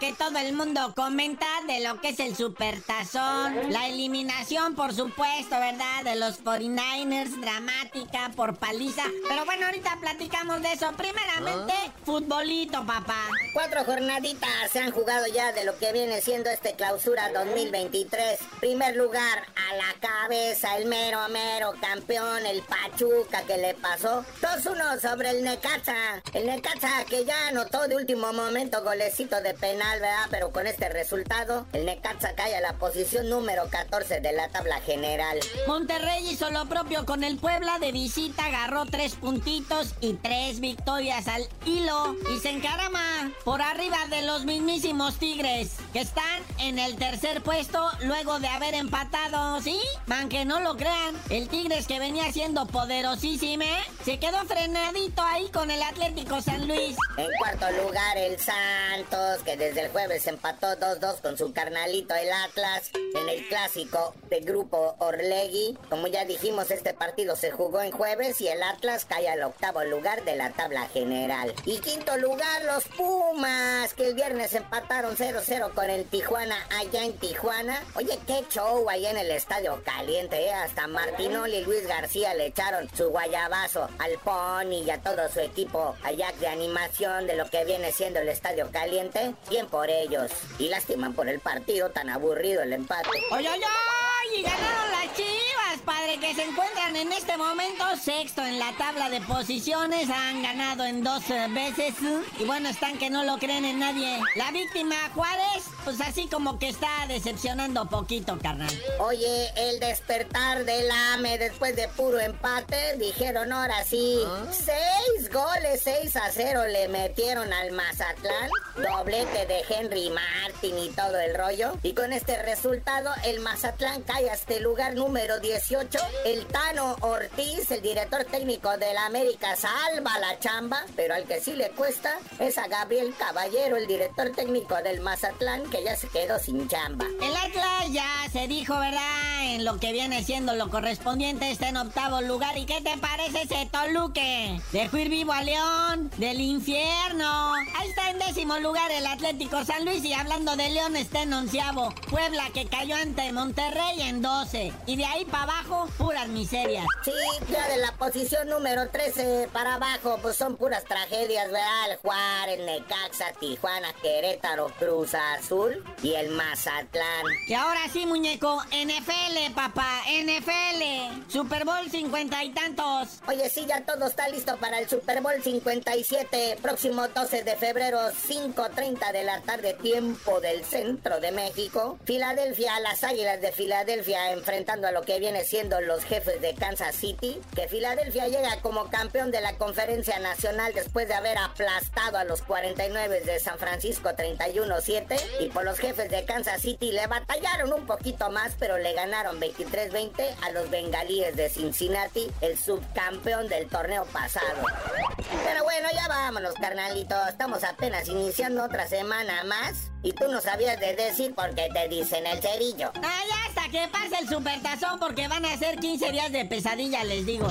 que todo el mundo comenta de lo que es el supertazón, la eliminación, por supuesto, ¿verdad? De los 49ers, dramática por paliza. Pero bueno, ahorita platicamos de eso. Primeramente, futbolito, papá. Cuatro jornaditas se han jugado ya de lo que viene siendo este clausura 2023. Primer lugar, a la cabeza, el mero mero campeón, el Pachuca que le pasó 2-1 sobre el Necaxa. El Necaxa que ya anotó de último momento golecito de penal, ¿verdad? Pero con este resultado, el Necaxa cae a la posición número 14 de la tabla general. Monterrey hizo lo propio con el Puebla de visita, agarró tres puntitos y tres victorias al hilo y se encarama por arriba de los mismísimos Tigres, que están en el tercer puesto luego de haber empatado, ¿sí? Man, que no lo crean, el Tigres que venía siendo poderosísimo, ¿eh? se quedó frenadito ahí con el Atlético San Luis. En cuarto lugar, el Santos, que desde el jueves empató 2-2 con su carnalito el Atlas. En el clásico de grupo Orlegui, como ya dijimos, este partido se jugó en jueves y el Atlas cae al octavo lugar de la tabla general. Y quinto lugar, los Pumas, que el viernes empataron 0-0 con el Tijuana allá en Tijuana. Oye, qué show allá en el estadio caliente, ¿eh? Hasta Martinoli y Luis García le echaron su guayabazo al Pony y a todo su equipo allá de animación de lo que viene siendo el estadio caliente. Por ellos. Y lastiman por el partido tan aburrido el empate. ¡Oye, oye! Y ganaron las chivas, padre, que se encuentran en este momento sexto en la tabla de posiciones. Han ganado en dos eh, veces. Y bueno, están que no lo creen en nadie. La víctima Juárez, pues así como que está decepcionando poquito, carnal. Oye, el despertar del AME después de puro empate, dijeron ahora sí. Seis goles, 6 a 0 le metieron al Mazatlán. Doblete de Henry Martin y todo el rollo. Y con este resultado, el Mazatlán cae hasta el lugar número 18. El Tano Ortiz, el director técnico del América, salva la chamba. Pero al que sí le cuesta es a Gabriel Caballero, el director técnico del Mazatlán, que ya se quedó sin chamba. El Atlas ya se dijo, ¿verdad? En lo que viene siendo lo correspondiente está en octavo lugar. ¿Y qué te parece ese Toluque? Dejó ir vivo a León del infierno. Ahí está en décimo lugar el Atlético San Luis y hablando de León está en onceavo. Puebla que cayó ante Monterrey en 12. Y de ahí para abajo, puras miserias. Sí, ya de la posición número 13 para abajo, pues son puras tragedias, ¿verdad? El Juárez, Necaxa, Tijuana, Querétaro, Cruz Azul y el Mazatlán. Y ahora sí, muñeco, NFL, papá, NFL. Super Bowl cincuenta y tantos. Oye, sí, ya todo está listo para el Super Bowl 57, próximo 12 de febrero, 5.30 de la tarde, tiempo del centro de México. Filadelfia, las Águilas de Filadelfia enfrentando a lo que viene siendo los jefes de Kansas City. Que Filadelfia llega como campeón de la conferencia nacional después de haber aplastado a los 49 de San Francisco 31-7. Y por los jefes de Kansas City le batallaron un poquito más, pero le ganaron 23-20 a los bengalíes de Cincinnati, el subcampeón del torneo pasado. Pero bueno, ya vámonos, carnalito. Estamos apenas iniciando otra semana más. Y tú no sabías de decir porque te dicen el cerillo. Ya hasta que pase el supertazón porque van a ser 15 días de pesadilla, les digo.